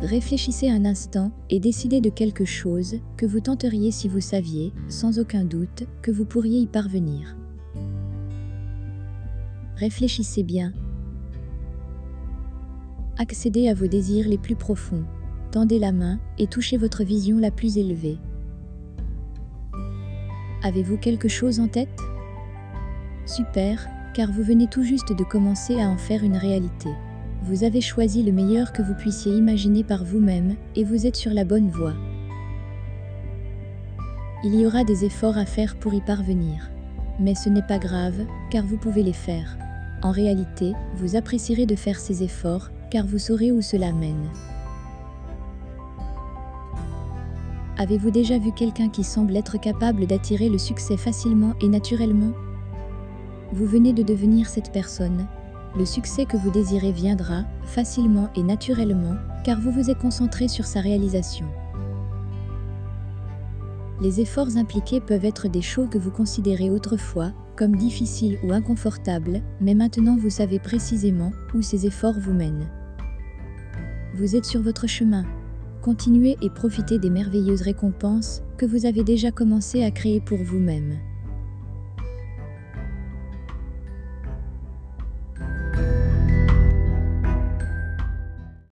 Réfléchissez un instant et décidez de quelque chose que vous tenteriez si vous saviez, sans aucun doute, que vous pourriez y parvenir. Réfléchissez bien. Accédez à vos désirs les plus profonds. Tendez la main et touchez votre vision la plus élevée. Avez-vous quelque chose en tête? Super, car vous venez tout juste de commencer à en faire une réalité. Vous avez choisi le meilleur que vous puissiez imaginer par vous-même et vous êtes sur la bonne voie. Il y aura des efforts à faire pour y parvenir. Mais ce n'est pas grave, car vous pouvez les faire. En réalité, vous apprécierez de faire ces efforts, car vous saurez où cela mène. Avez-vous déjà vu quelqu'un qui semble être capable d'attirer le succès facilement et naturellement? Vous venez de devenir cette personne. Le succès que vous désirez viendra, facilement et naturellement, car vous vous êtes concentré sur sa réalisation. Les efforts impliqués peuvent être des choses que vous considérez autrefois comme difficiles ou inconfortables, mais maintenant vous savez précisément où ces efforts vous mènent. Vous êtes sur votre chemin. Continuez et profitez des merveilleuses récompenses que vous avez déjà commencé à créer pour vous-même.